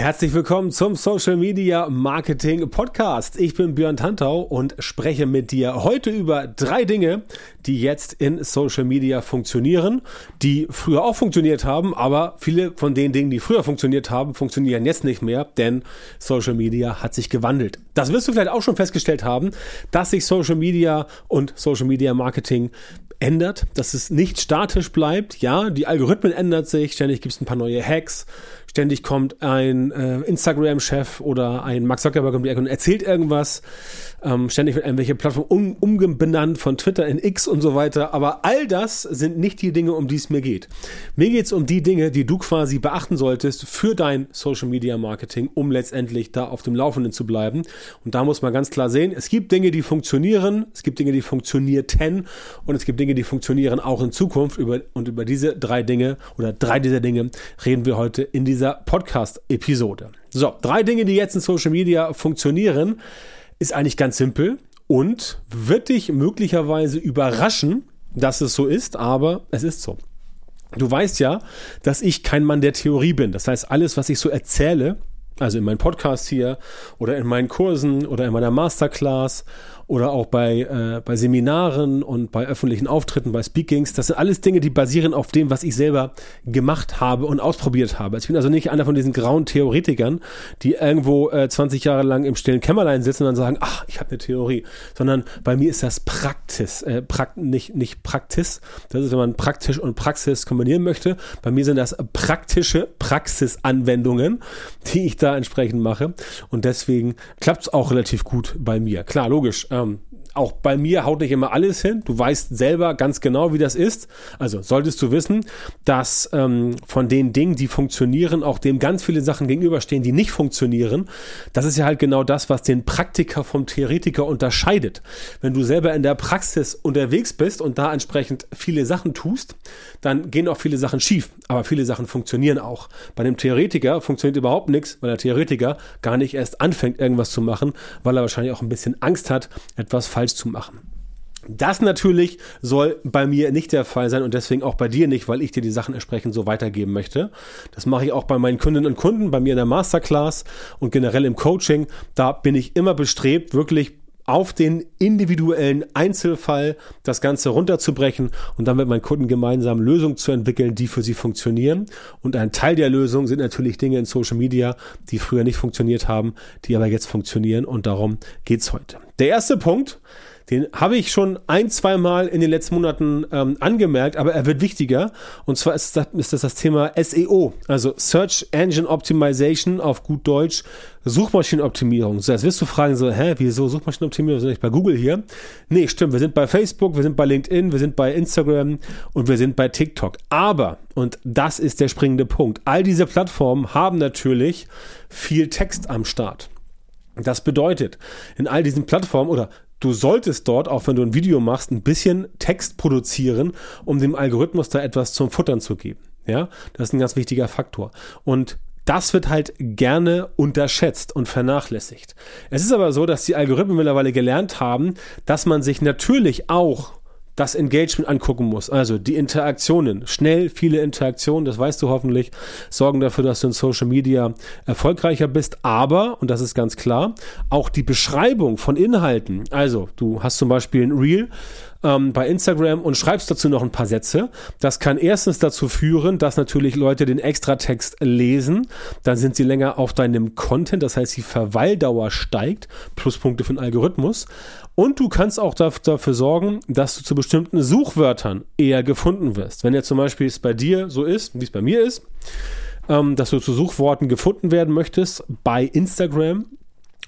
Herzlich willkommen zum Social Media Marketing Podcast. Ich bin Björn Tantau und spreche mit dir heute über drei Dinge, die jetzt in Social Media funktionieren, die früher auch funktioniert haben, aber viele von den Dingen, die früher funktioniert haben, funktionieren jetzt nicht mehr, denn Social Media hat sich gewandelt. Das wirst du vielleicht auch schon festgestellt haben, dass sich Social Media und Social Media Marketing ändert, dass es nicht statisch bleibt. Ja, die Algorithmen ändern sich, ständig gibt es ein paar neue Hacks, Ständig kommt ein äh, Instagram-Chef oder ein Mark Zuckerberg um die Ecke und erzählt irgendwas. Ähm, ständig wird irgendwelche Plattform um, umbenannt von Twitter in X und so weiter. Aber all das sind nicht die Dinge, um die es mir geht. Mir geht es um die Dinge, die du quasi beachten solltest für dein Social Media Marketing, um letztendlich da auf dem Laufenden zu bleiben. Und da muss man ganz klar sehen, es gibt Dinge, die funktionieren, es gibt Dinge, die funktionierten und es gibt Dinge, die funktionieren auch in Zukunft. Über, und über diese drei Dinge oder drei dieser Dinge reden wir heute in dieser Podcast-Episode. So, drei Dinge, die jetzt in Social Media funktionieren, ist eigentlich ganz simpel und wird dich möglicherweise überraschen, dass es so ist, aber es ist so. Du weißt ja, dass ich kein Mann der Theorie bin. Das heißt, alles, was ich so erzähle, also in meinem Podcast hier oder in meinen Kursen oder in meiner Masterclass oder auch bei, äh, bei Seminaren und bei öffentlichen Auftritten, bei Speakings. Das sind alles Dinge, die basieren auf dem, was ich selber gemacht habe und ausprobiert habe. Ich bin also nicht einer von diesen grauen Theoretikern, die irgendwo äh, 20 Jahre lang im stillen Kämmerlein sitzen und dann sagen, ach, ich habe eine Theorie, sondern bei mir ist das Praxis, äh, Prakt, nicht, nicht Praxis. Das ist, wenn man praktisch und Praxis kombinieren möchte. Bei mir sind das praktische Praxisanwendungen, die ich da entsprechend mache. Und deswegen klappt es auch relativ gut bei mir. Klar, logisch. Äh, um, auch bei mir haut nicht immer alles hin. Du weißt selber ganz genau, wie das ist. Also solltest du wissen, dass ähm, von den Dingen, die funktionieren, auch dem ganz viele Sachen gegenüberstehen, die nicht funktionieren. Das ist ja halt genau das, was den Praktiker vom Theoretiker unterscheidet. Wenn du selber in der Praxis unterwegs bist und da entsprechend viele Sachen tust, dann gehen auch viele Sachen schief. Aber viele Sachen funktionieren auch. Bei dem Theoretiker funktioniert überhaupt nichts, weil der Theoretiker gar nicht erst anfängt, irgendwas zu machen, weil er wahrscheinlich auch ein bisschen Angst hat, etwas falsch falsch zu machen. Das natürlich soll bei mir nicht der Fall sein und deswegen auch bei dir nicht, weil ich dir die Sachen entsprechend so weitergeben möchte. Das mache ich auch bei meinen Kundinnen und Kunden, bei mir in der Masterclass und generell im Coaching. Da bin ich immer bestrebt, wirklich auf den individuellen Einzelfall das Ganze runterzubrechen und dann mit meinen Kunden gemeinsam Lösungen zu entwickeln, die für sie funktionieren. Und ein Teil der Lösung sind natürlich Dinge in Social Media, die früher nicht funktioniert haben, die aber jetzt funktionieren und darum geht's heute. Der erste Punkt, den habe ich schon ein, zwei Mal in den letzten Monaten ähm, angemerkt, aber er wird wichtiger. Und zwar ist das, ist das das Thema SEO, also Search Engine Optimization auf gut Deutsch, Suchmaschinenoptimierung. So, jetzt wirst du fragen so, hä, wieso Suchmaschinenoptimierung? Wir sind nicht bei Google hier. Nee, stimmt, wir sind bei Facebook, wir sind bei LinkedIn, wir sind bei Instagram und wir sind bei TikTok. Aber, und das ist der springende Punkt, all diese Plattformen haben natürlich viel Text am Start. Das bedeutet, in all diesen Plattformen oder du solltest dort, auch wenn du ein Video machst, ein bisschen Text produzieren, um dem Algorithmus da etwas zum Futtern zu geben. Ja, das ist ein ganz wichtiger Faktor. Und das wird halt gerne unterschätzt und vernachlässigt. Es ist aber so, dass die Algorithmen mittlerweile gelernt haben, dass man sich natürlich auch das Engagement angucken muss. Also die Interaktionen, schnell viele Interaktionen, das weißt du hoffentlich, sorgen dafür, dass du in Social Media erfolgreicher bist. Aber, und das ist ganz klar, auch die Beschreibung von Inhalten. Also du hast zum Beispiel ein Reel ähm, bei Instagram und schreibst dazu noch ein paar Sätze. Das kann erstens dazu führen, dass natürlich Leute den Extratext lesen. Dann sind sie länger auf deinem Content, das heißt, die Verweildauer steigt. Pluspunkte für den Algorithmus. Und du kannst auch dafür sorgen, dass du zu bestimmten Suchwörtern eher gefunden wirst. Wenn jetzt zum Beispiel es bei dir so ist, wie es bei mir ist, ähm, dass du zu Suchworten gefunden werden möchtest bei Instagram,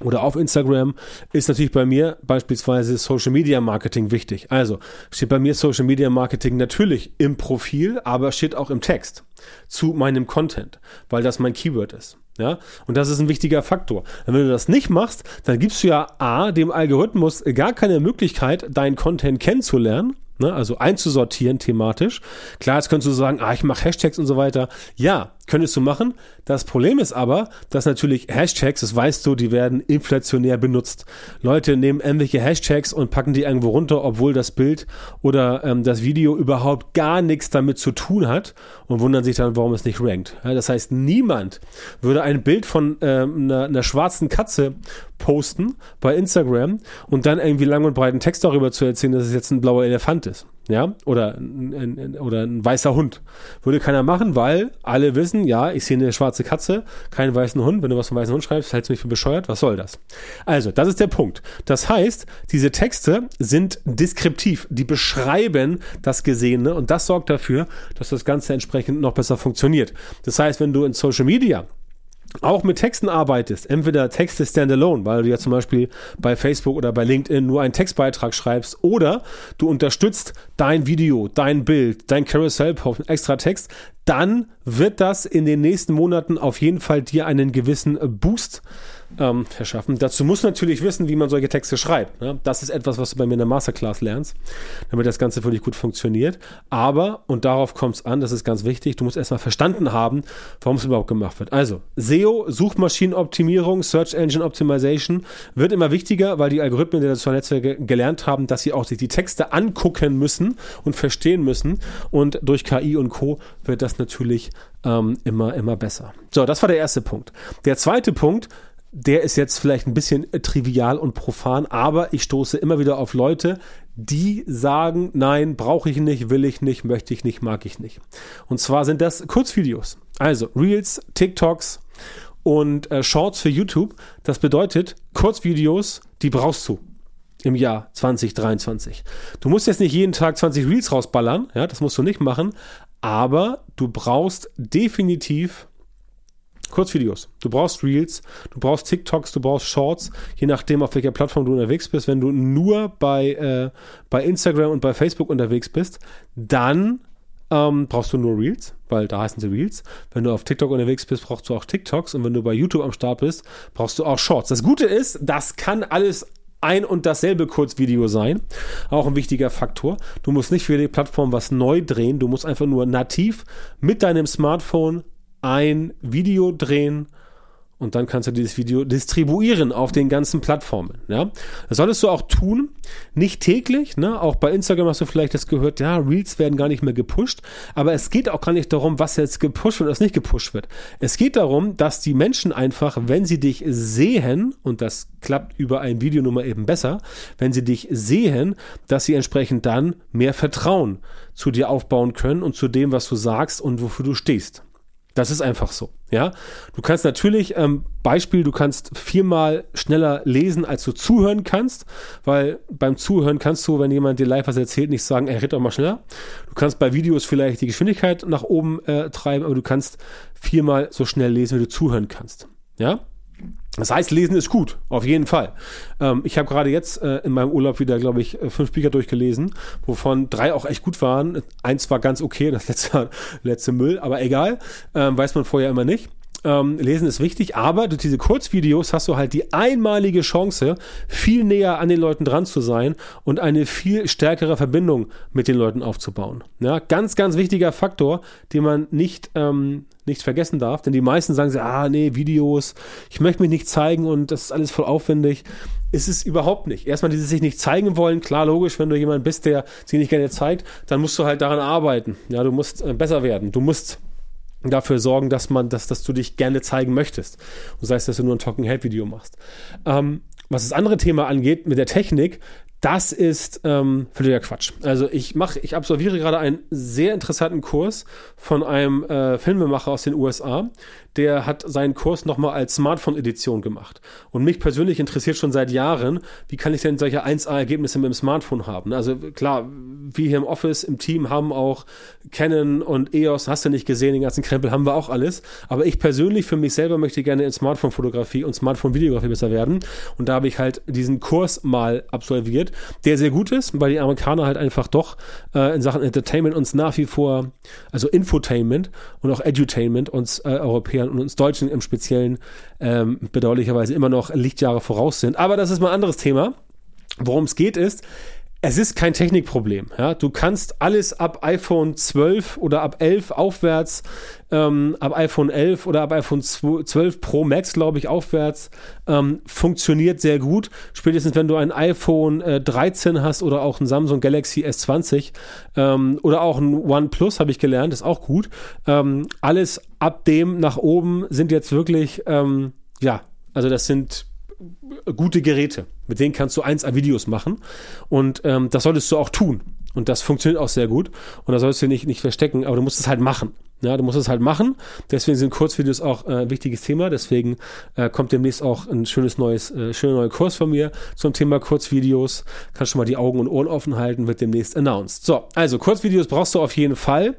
oder auf Instagram ist natürlich bei mir beispielsweise Social Media Marketing wichtig. Also steht bei mir Social Media Marketing natürlich im Profil, aber steht auch im Text zu meinem Content, weil das mein Keyword ist. Ja, und das ist ein wichtiger Faktor. Und wenn du das nicht machst, dann gibst du ja A, dem Algorithmus gar keine Möglichkeit, deinen Content kennenzulernen, ne, also einzusortieren thematisch. Klar, jetzt könntest du sagen, ah, ich mache Hashtags und so weiter. Ja, Könntest du machen. Das Problem ist aber, dass natürlich Hashtags, das weißt du, die werden inflationär benutzt. Leute nehmen irgendwelche Hashtags und packen die irgendwo runter, obwohl das Bild oder ähm, das Video überhaupt gar nichts damit zu tun hat und wundern sich dann, warum es nicht rankt. Ja, das heißt, niemand würde ein Bild von ähm, einer, einer schwarzen Katze posten bei Instagram und dann irgendwie lang und breiten Text darüber zu erzählen, dass es jetzt ein blauer Elefant ist ja, oder ein, ein, oder ein weißer Hund. Würde keiner machen, weil alle wissen, ja, ich sehe eine schwarze Katze, keinen weißen Hund. Wenn du was vom weißen Hund schreibst, hältst du mich für bescheuert. Was soll das? Also, das ist der Punkt. Das heißt, diese Texte sind deskriptiv. Die beschreiben das Gesehene und das sorgt dafür, dass das Ganze entsprechend noch besser funktioniert. Das heißt, wenn du in Social Media auch mit Texten arbeitest, entweder Texte standalone, weil du ja zum Beispiel bei Facebook oder bei LinkedIn nur einen Textbeitrag schreibst, oder du unterstützt dein Video, dein Bild, dein Carousel-Post, extra Text, dann wird das in den nächsten Monaten auf jeden Fall dir einen gewissen Boost ähm, verschaffen. Dazu muss natürlich wissen, wie man solche Texte schreibt. Ne? Das ist etwas, was du bei mir in der Masterclass lernst, damit das Ganze wirklich gut funktioniert. Aber, und darauf kommt es an, das ist ganz wichtig, du musst erstmal verstanden haben, warum es überhaupt gemacht wird. Also, SEO, Suchmaschinenoptimierung, Search Engine Optimization, wird immer wichtiger, weil die Algorithmen der sozialen Netzwerke gelernt haben, dass sie auch sich die Texte angucken müssen und verstehen müssen. Und durch KI und Co. wird das natürlich ähm, immer, immer besser. So, das war der erste Punkt. Der zweite Punkt, der ist jetzt vielleicht ein bisschen trivial und profan, aber ich stoße immer wieder auf Leute, die sagen, nein, brauche ich nicht, will ich nicht, möchte ich nicht, mag ich nicht. Und zwar sind das Kurzvideos. Also Reels, TikToks und äh, Shorts für YouTube. Das bedeutet, Kurzvideos, die brauchst du im Jahr 2023. Du musst jetzt nicht jeden Tag 20 Reels rausballern, ja, das musst du nicht machen, aber du brauchst definitiv Kurzvideos. Du brauchst Reels, du brauchst TikToks, du brauchst Shorts, je nachdem, auf welcher Plattform du unterwegs bist. Wenn du nur bei, äh, bei Instagram und bei Facebook unterwegs bist, dann ähm, brauchst du nur Reels, weil da heißen sie Reels. Wenn du auf TikTok unterwegs bist, brauchst du auch TikToks. Und wenn du bei YouTube am Start bist, brauchst du auch Shorts. Das Gute ist, das kann alles ein und dasselbe Kurzvideo sein. Auch ein wichtiger Faktor. Du musst nicht für die Plattform was neu drehen. Du musst einfach nur nativ mit deinem Smartphone ein Video drehen und dann kannst du dieses Video distribuieren auf den ganzen Plattformen. Ja? Das solltest du auch tun, nicht täglich. Ne? Auch bei Instagram hast du vielleicht das gehört, ja, Reels werden gar nicht mehr gepusht. Aber es geht auch gar nicht darum, was jetzt gepusht und was nicht gepusht wird. Es geht darum, dass die Menschen einfach, wenn sie dich sehen, und das klappt über ein Video nun mal eben besser, wenn sie dich sehen, dass sie entsprechend dann mehr Vertrauen zu dir aufbauen können und zu dem, was du sagst und wofür du stehst. Das ist einfach so. Ja, du kannst natürlich, ähm, Beispiel, du kannst viermal schneller lesen, als du zuhören kannst, weil beim Zuhören kannst du, wenn jemand dir live was erzählt, nicht sagen, er redet doch mal schneller. Du kannst bei Videos vielleicht die Geschwindigkeit nach oben äh, treiben, aber du kannst viermal so schnell lesen, wie du zuhören kannst. Ja, das heißt, lesen ist gut, auf jeden Fall. Ähm, ich habe gerade jetzt äh, in meinem Urlaub wieder, glaube ich, äh, fünf Bücher durchgelesen, wovon drei auch echt gut waren. Eins war ganz okay, das letzte, letzte Müll, aber egal, ähm, weiß man vorher immer nicht. Ähm, lesen ist wichtig, aber durch diese Kurzvideos hast du halt die einmalige Chance, viel näher an den Leuten dran zu sein und eine viel stärkere Verbindung mit den Leuten aufzubauen. Ja, ganz, ganz wichtiger Faktor, den man nicht, ähm, nicht vergessen darf, denn die meisten sagen, ah, nee, Videos, ich möchte mich nicht zeigen und das ist alles voll aufwendig. Ist es überhaupt nicht. Erstmal dieses sich nicht zeigen wollen, klar, logisch, wenn du jemand bist, der sich nicht gerne zeigt, dann musst du halt daran arbeiten. Ja, du musst äh, besser werden. Du musst dafür sorgen, dass man, dass, dass du dich gerne zeigen möchtest. Und sei es, dass du nur ein Talking Head Video machst. Ähm, was das andere Thema angeht mit der Technik, das ist ähm, völliger Quatsch. Also ich mache, ich absolviere gerade einen sehr interessanten Kurs von einem äh, Filmemacher aus den USA, der hat seinen Kurs nochmal als Smartphone-Edition gemacht. Und mich persönlich interessiert schon seit Jahren, wie kann ich denn solche 1A-Ergebnisse mit dem Smartphone haben? Also klar, wir hier im Office, im Team haben auch Canon und EOS, hast du nicht gesehen, den ganzen Krempel haben wir auch alles. Aber ich persönlich für mich selber möchte gerne in Smartphone-Fotografie und Smartphone-Videografie besser werden. Und da habe ich halt diesen Kurs mal absolviert, der sehr gut ist, weil die Amerikaner halt einfach doch äh, in Sachen Entertainment uns nach wie vor, also Infotainment und auch Edutainment uns äh, Europäer Europäern und uns Deutschen im Speziellen ähm, bedauerlicherweise immer noch Lichtjahre voraus sind. Aber das ist mal ein anderes Thema. Worum es geht ist, es ist kein Technikproblem. Ja? Du kannst alles ab iPhone 12 oder ab 11 aufwärts, ähm, ab iPhone 11 oder ab iPhone 12 Pro Max, glaube ich, aufwärts, ähm, funktioniert sehr gut. Spätestens wenn du ein iPhone äh, 13 hast oder auch ein Samsung Galaxy S20 ähm, oder auch ein OnePlus, habe ich gelernt, ist auch gut. Ähm, alles ab dem nach oben sind jetzt wirklich, ähm, ja, also das sind gute Geräte. Mit denen kannst du 1A-Videos machen. Und ähm, das solltest du auch tun. Und das funktioniert auch sehr gut. Und da sollst du nicht, nicht verstecken, aber du musst es halt machen. Ja, du musst es halt machen. Deswegen sind Kurzvideos auch äh, ein wichtiges Thema. Deswegen äh, kommt demnächst auch ein schönes neues, äh, schöner neuer Kurs von mir zum Thema Kurzvideos. Kannst schon mal die Augen und Ohren offen halten, wird demnächst announced. So, also Kurzvideos brauchst du auf jeden Fall.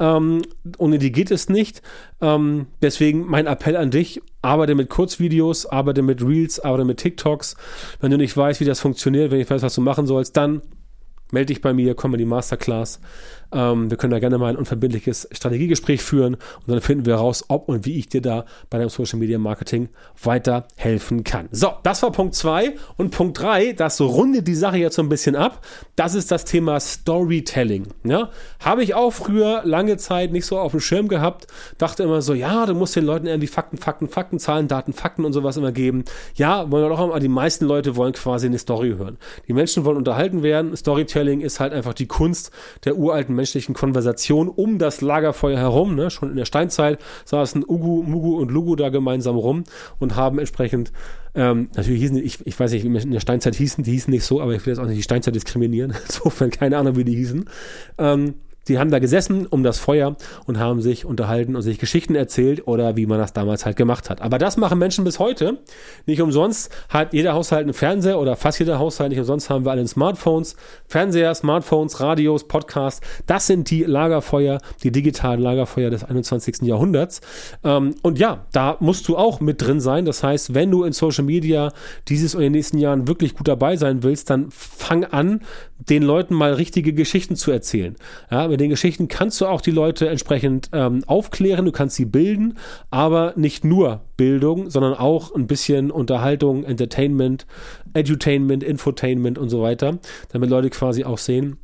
Ähm, ohne die geht es nicht. Ähm, deswegen mein Appell an dich, arbeite mit Kurzvideos, arbeite mit Reels, arbeite mit TikToks. Wenn du nicht weißt, wie das funktioniert, wenn ich weiß, was du machen sollst, dann melde dich bei mir, komm in die Masterclass. Ähm, wir können da gerne mal ein unverbindliches Strategiegespräch führen und dann finden wir raus, ob und wie ich dir da bei deinem Social Media Marketing weiterhelfen kann. So, das war Punkt 2 und Punkt 3, das rundet die Sache jetzt so ein bisschen ab. Das ist das Thema Storytelling. Ja? Habe ich auch früher lange Zeit nicht so auf dem Schirm gehabt. Dachte immer so, ja, du musst den Leuten irgendwie Fakten, Fakten, Fakten, Zahlen, Daten, Fakten und sowas immer geben. Ja, wollen wir doch aber die meisten Leute wollen quasi eine Story hören. Die Menschen wollen unterhalten werden. Storytelling ist halt einfach die Kunst der uralten menschlichen Konversation um das Lagerfeuer herum. Ne? Schon in der Steinzeit saßen Ugu, Mugu und Lugu da gemeinsam rum und haben entsprechend ähm, natürlich hießen, ich, ich weiß nicht, wie in der Steinzeit hießen, die hießen nicht so, aber ich will jetzt auch nicht die Steinzeit diskriminieren. Insofern keine Ahnung, wie die hießen. Ähm, die haben da gesessen um das Feuer und haben sich unterhalten und sich Geschichten erzählt oder wie man das damals halt gemacht hat. Aber das machen Menschen bis heute. Nicht umsonst hat jeder Haushalt einen Fernseher oder fast jeder Haushalt. Nicht umsonst haben wir alle Smartphones. Fernseher, Smartphones, Radios, Podcasts. Das sind die Lagerfeuer, die digitalen Lagerfeuer des 21. Jahrhunderts. Ähm, und ja, da musst du auch mit drin sein. Das heißt, wenn du in Social Media dieses und in den nächsten Jahren wirklich gut dabei sein willst, dann fang an, den Leuten mal richtige Geschichten zu erzählen. Ja, mit den Geschichten kannst du auch die Leute entsprechend ähm, aufklären, du kannst sie bilden, aber nicht nur Bildung, sondern auch ein bisschen Unterhaltung, Entertainment, Edutainment, Infotainment und so weiter, damit Leute quasi auch sehen,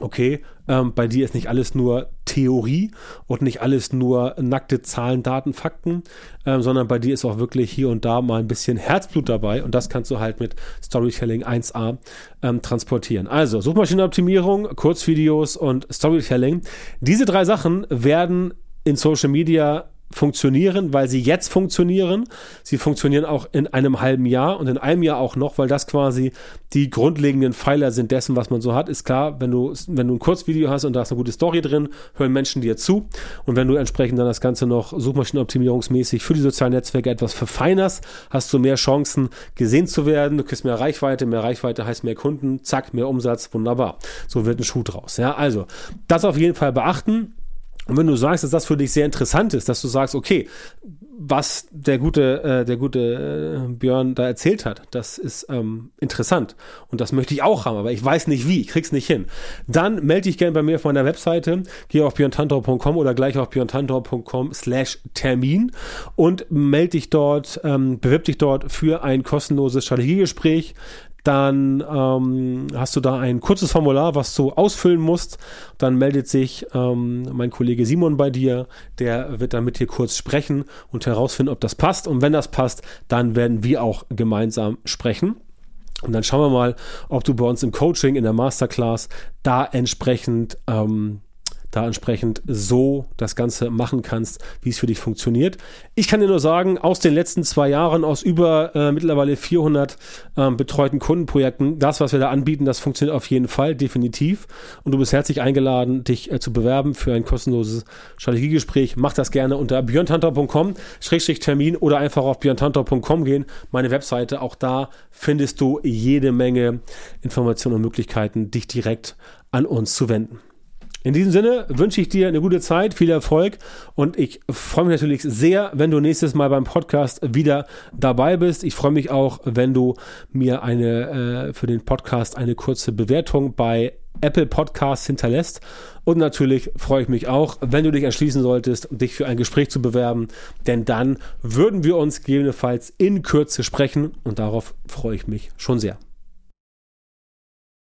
okay, ähm, bei dir ist nicht alles nur Theorie und nicht alles nur nackte Zahlen, Daten, Fakten, ähm, sondern bei dir ist auch wirklich hier und da mal ein bisschen Herzblut dabei und das kannst du halt mit Storytelling 1a ähm, transportieren. Also Suchmaschinenoptimierung, Kurzvideos und Storytelling. Diese drei Sachen werden in Social Media funktionieren, weil sie jetzt funktionieren. Sie funktionieren auch in einem halben Jahr und in einem Jahr auch noch, weil das quasi die grundlegenden Pfeiler sind dessen, was man so hat. Ist klar, wenn du, wenn du ein Kurzvideo hast und da ist eine gute Story drin, hören Menschen dir zu. Und wenn du entsprechend dann das Ganze noch suchmaschinenoptimierungsmäßig für die sozialen Netzwerke etwas verfeinerst, hast du mehr Chancen, gesehen zu werden. Du kriegst mehr Reichweite. Mehr Reichweite heißt mehr Kunden. Zack, mehr Umsatz. Wunderbar. So wird ein Schuh draus. Ja, also das auf jeden Fall beachten. Und wenn du sagst, dass das für dich sehr interessant ist, dass du sagst, okay, was der gute, äh, der gute äh, Björn da erzählt hat, das ist ähm, interessant und das möchte ich auch haben, aber ich weiß nicht wie, ich krieg's nicht hin. Dann melde dich gerne bei mir auf meiner Webseite, geh auf björntantor.com oder gleich auf björntantor.com slash Termin und melde dich dort, ähm, bewirb dich dort für ein kostenloses Strategiegespräch dann ähm, hast du da ein kurzes Formular, was du ausfüllen musst. Dann meldet sich ähm, mein Kollege Simon bei dir, der wird dann mit dir kurz sprechen und herausfinden, ob das passt. Und wenn das passt, dann werden wir auch gemeinsam sprechen. Und dann schauen wir mal, ob du bei uns im Coaching, in der Masterclass da entsprechend ähm, da entsprechend so das Ganze machen kannst, wie es für dich funktioniert. Ich kann dir nur sagen, aus den letzten zwei Jahren, aus über äh, mittlerweile 400 ähm, betreuten Kundenprojekten, das, was wir da anbieten, das funktioniert auf jeden Fall, definitiv. Und du bist herzlich eingeladen, dich äh, zu bewerben für ein kostenloses Strategiegespräch. Mach das gerne unter björntantor.com-termin oder einfach auf björntantor.com gehen, meine Webseite. Auch da findest du jede Menge Informationen und Möglichkeiten, dich direkt an uns zu wenden. In diesem Sinne wünsche ich dir eine gute Zeit, viel Erfolg und ich freue mich natürlich sehr, wenn du nächstes Mal beim Podcast wieder dabei bist. Ich freue mich auch, wenn du mir eine äh, für den Podcast eine kurze Bewertung bei Apple Podcasts hinterlässt. Und natürlich freue ich mich auch, wenn du dich entschließen solltest, dich für ein Gespräch zu bewerben, denn dann würden wir uns gegebenenfalls in Kürze sprechen und darauf freue ich mich schon sehr.